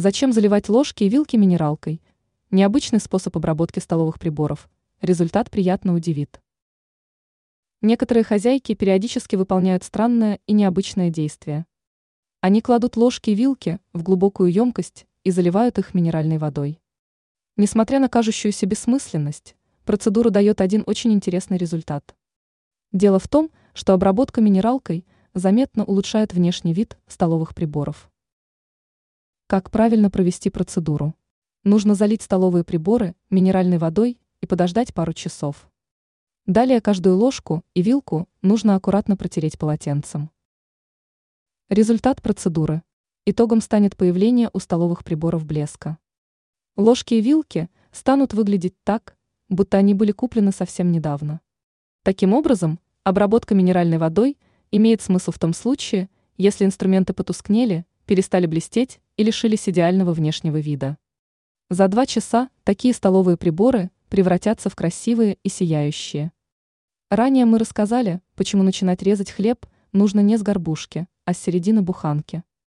Зачем заливать ложки и вилки минералкой? Необычный способ обработки столовых приборов. Результат приятно удивит. Некоторые хозяйки периодически выполняют странное и необычное действие. Они кладут ложки и вилки в глубокую емкость и заливают их минеральной водой. Несмотря на кажущуюся бессмысленность, процедура дает один очень интересный результат. Дело в том, что обработка минералкой заметно улучшает внешний вид столовых приборов. Как правильно провести процедуру? Нужно залить столовые приборы минеральной водой и подождать пару часов. Далее каждую ложку и вилку нужно аккуратно протереть полотенцем. Результат процедуры. Итогом станет появление у столовых приборов блеска. Ложки и вилки станут выглядеть так, будто они были куплены совсем недавно. Таким образом, обработка минеральной водой имеет смысл в том случае, если инструменты потускнели, перестали блестеть и лишились идеального внешнего вида. За два часа такие столовые приборы превратятся в красивые и сияющие. Ранее мы рассказали, почему начинать резать хлеб нужно не с горбушки, а с середины буханки.